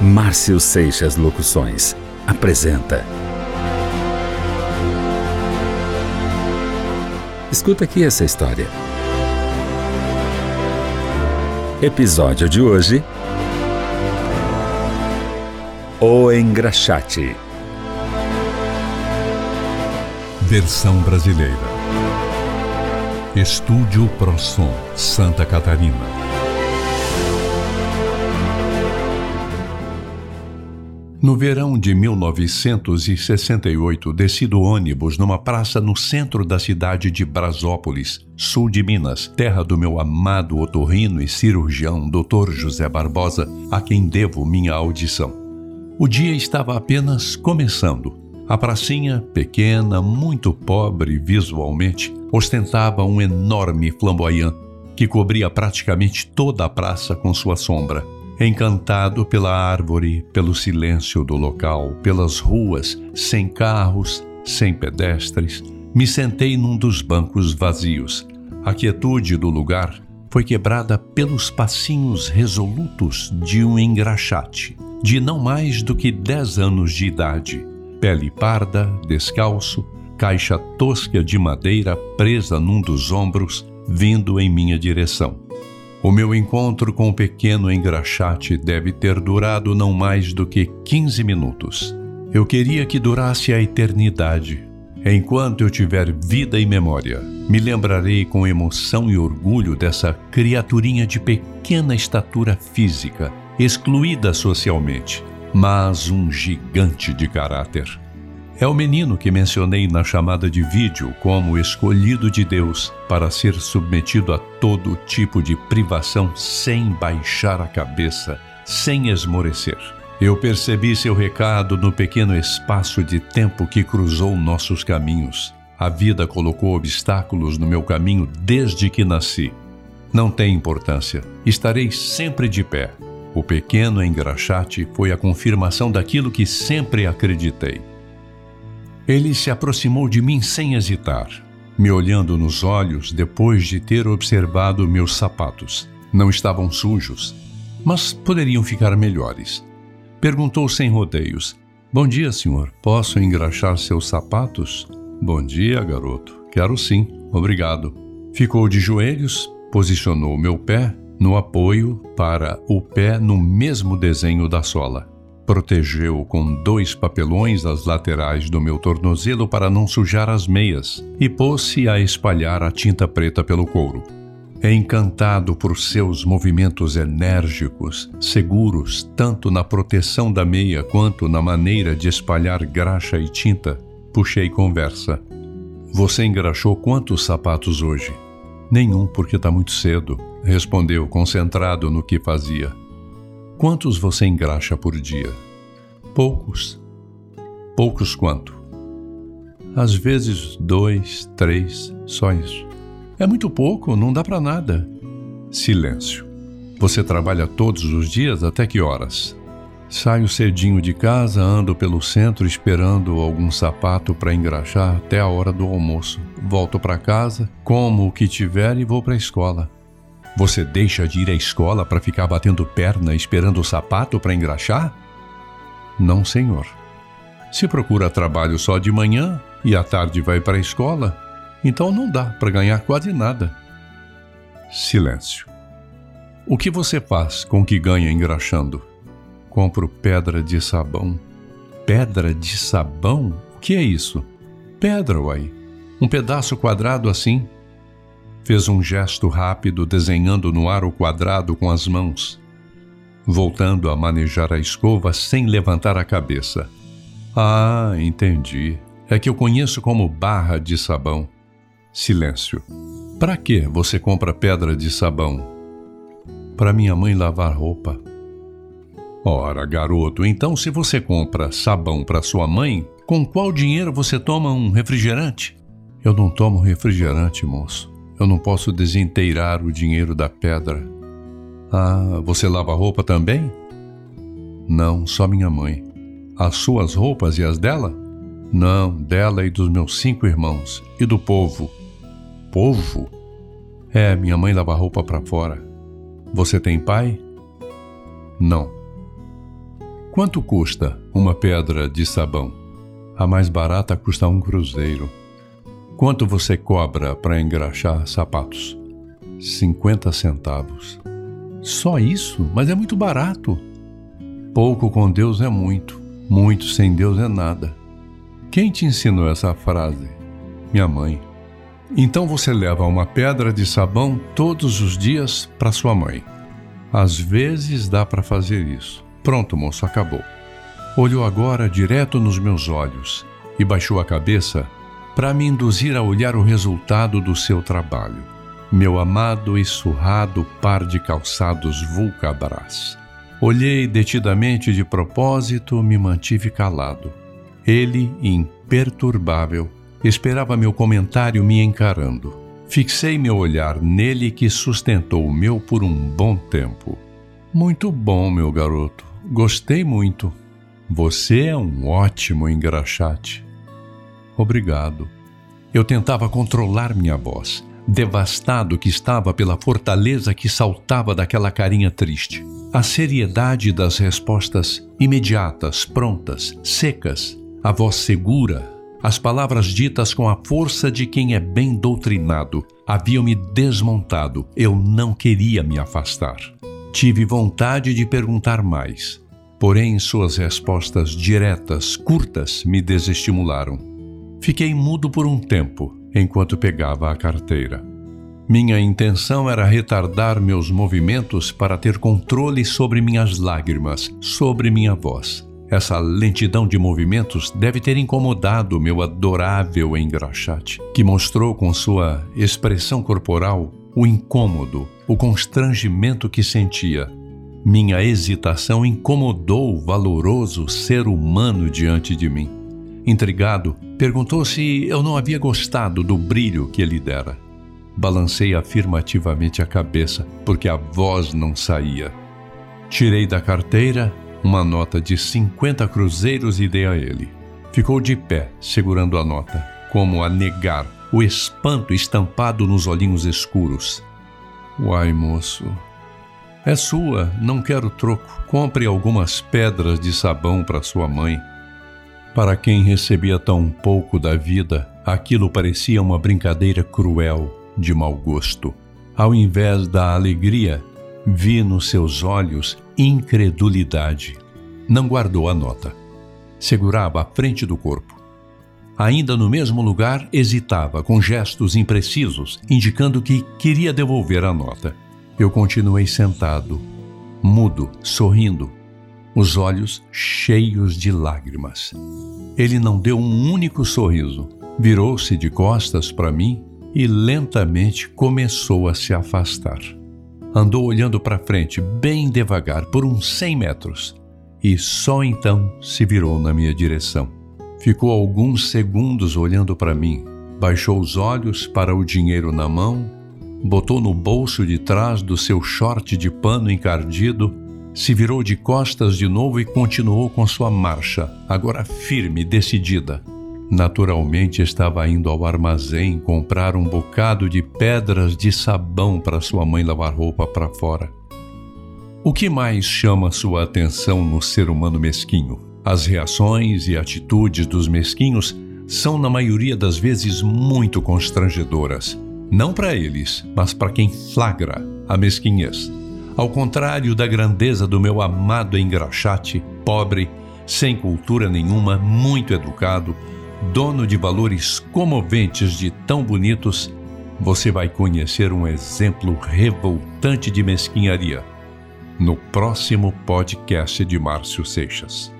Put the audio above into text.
Márcio Seixas Locuções apresenta. Escuta aqui essa história. Episódio de hoje: O Engraxate. Versão brasileira. Estúdio ProSom, Santa Catarina. No verão de 1968, desci do ônibus numa praça no centro da cidade de Brasópolis, sul de Minas, terra do meu amado otorrino e cirurgião Dr. José Barbosa, a quem devo minha audição. O dia estava apenas começando. A pracinha, pequena, muito pobre visualmente, ostentava um enorme flamboyant que cobria praticamente toda a praça com sua sombra encantado pela árvore, pelo silêncio do local, pelas ruas, sem carros, sem pedestres, me sentei num dos bancos vazios. A quietude do lugar foi quebrada pelos passinhos resolutos de um engraxate, de não mais do que dez anos de idade, pele parda, descalço, caixa tosca de madeira presa num dos ombros, vindo em minha direção. O meu encontro com o pequeno engraxate deve ter durado não mais do que 15 minutos. Eu queria que durasse a eternidade. Enquanto eu tiver vida e memória, me lembrarei com emoção e orgulho dessa criaturinha de pequena estatura física, excluída socialmente, mas um gigante de caráter. É o menino que mencionei na chamada de vídeo como escolhido de Deus para ser submetido a todo tipo de privação sem baixar a cabeça, sem esmorecer. Eu percebi seu recado no pequeno espaço de tempo que cruzou nossos caminhos. A vida colocou obstáculos no meu caminho desde que nasci. Não tem importância, estarei sempre de pé. O pequeno engraxate foi a confirmação daquilo que sempre acreditei. Ele se aproximou de mim sem hesitar, me olhando nos olhos depois de ter observado meus sapatos. Não estavam sujos, mas poderiam ficar melhores. Perguntou sem rodeios: Bom dia, senhor. Posso engraxar seus sapatos? Bom dia, garoto. Quero sim, obrigado. Ficou de joelhos, posicionou meu pé no apoio para o pé no mesmo desenho da sola protegeu com dois papelões as laterais do meu tornozelo para não sujar as meias e pôs-se a espalhar a tinta preta pelo couro. Encantado por seus movimentos enérgicos, seguros tanto na proteção da meia quanto na maneira de espalhar graxa e tinta, puxei conversa. Você engraxou quantos sapatos hoje? Nenhum, porque está muito cedo, respondeu, concentrado no que fazia. Quantos você engraxa por dia? Poucos. Poucos quanto? Às vezes dois, três, só isso. É muito pouco, não dá para nada. Silêncio. Você trabalha todos os dias até que horas? Saio cedinho de casa, ando pelo centro esperando algum sapato para engraxar até a hora do almoço. Volto para casa, como o que tiver e vou para a escola. Você deixa de ir à escola para ficar batendo perna esperando o sapato para engraxar? Não, senhor. Se procura trabalho só de manhã e à tarde vai para a escola, então não dá para ganhar quase nada. Silêncio. O que você faz com o que ganha engraxando? Compro pedra de sabão. Pedra de sabão? O que é isso? Pedra, uai. Um pedaço quadrado assim, Fez um gesto rápido, desenhando no ar o quadrado com as mãos, voltando a manejar a escova sem levantar a cabeça. Ah, entendi. É que eu conheço como barra de sabão. Silêncio. Para que você compra pedra de sabão? Para minha mãe lavar roupa. Ora, garoto, então se você compra sabão para sua mãe, com qual dinheiro você toma um refrigerante? Eu não tomo refrigerante, moço. Eu não posso desinteirar o dinheiro da pedra. Ah, você lava roupa também? Não, só minha mãe. As suas roupas e as dela? Não, dela e dos meus cinco irmãos. E do povo. Povo? É, minha mãe lava roupa para fora. Você tem pai? Não. Quanto custa uma pedra de sabão? A mais barata custa um cruzeiro. Quanto você cobra para engraxar sapatos? 50 centavos. Só isso? Mas é muito barato. Pouco com Deus é muito, muito sem Deus é nada. Quem te ensinou essa frase? Minha mãe. Então você leva uma pedra de sabão todos os dias para sua mãe. Às vezes dá para fazer isso. Pronto, moço, acabou. Olhou agora direto nos meus olhos e baixou a cabeça para me induzir a olhar o resultado do seu trabalho. Meu amado e surrado par de calçados Vulcabras. Olhei detidamente de propósito, me mantive calado. Ele, imperturbável, esperava meu comentário me encarando. Fixei meu olhar nele que sustentou o meu por um bom tempo. Muito bom, meu garoto. Gostei muito. Você é um ótimo engraxate. Obrigado. Eu tentava controlar minha voz, devastado que estava pela fortaleza que saltava daquela carinha triste. A seriedade das respostas imediatas, prontas, secas, a voz segura, as palavras ditas com a força de quem é bem doutrinado, haviam me desmontado. Eu não queria me afastar. Tive vontade de perguntar mais, porém suas respostas diretas, curtas, me desestimularam. Fiquei mudo por um tempo enquanto pegava a carteira. Minha intenção era retardar meus movimentos para ter controle sobre minhas lágrimas, sobre minha voz. Essa lentidão de movimentos deve ter incomodado meu adorável engraxate, que mostrou com sua expressão corporal o incômodo, o constrangimento que sentia. Minha hesitação incomodou o valoroso ser humano diante de mim. Intrigado, perguntou se eu não havia gostado do brilho que ele dera. Balancei afirmativamente a cabeça, porque a voz não saía. Tirei da carteira uma nota de 50 cruzeiros e dei a ele. Ficou de pé, segurando a nota, como a negar o espanto estampado nos olhinhos escuros. Uai, moço. É sua, não quero troco. Compre algumas pedras de sabão para sua mãe. Para quem recebia tão pouco da vida, aquilo parecia uma brincadeira cruel, de mau gosto. Ao invés da alegria, vi nos seus olhos incredulidade. Não guardou a nota. Segurava à frente do corpo. Ainda no mesmo lugar, hesitava, com gestos imprecisos, indicando que queria devolver a nota. Eu continuei sentado, mudo, sorrindo, os olhos cheios de lágrimas. Ele não deu um único sorriso. Virou-se de costas para mim e lentamente começou a se afastar. Andou olhando para frente, bem devagar, por uns cem metros, e só então se virou na minha direção. Ficou alguns segundos olhando para mim, baixou os olhos para o dinheiro na mão, botou no bolso de trás do seu short de pano encardido, se virou de costas de novo e continuou com sua marcha, agora firme, decidida. Naturalmente estava indo ao armazém comprar um bocado de pedras de sabão para sua mãe lavar roupa para fora. O que mais chama sua atenção no ser humano mesquinho? As reações e atitudes dos mesquinhos são, na maioria das vezes, muito constrangedoras. Não para eles, mas para quem flagra a mesquinhez. Ao contrário da grandeza do meu amado engraxate, pobre, sem cultura nenhuma, muito educado, dono de valores comoventes de tão bonitos, você vai conhecer um exemplo revoltante de mesquinharia no próximo podcast de Márcio Seixas.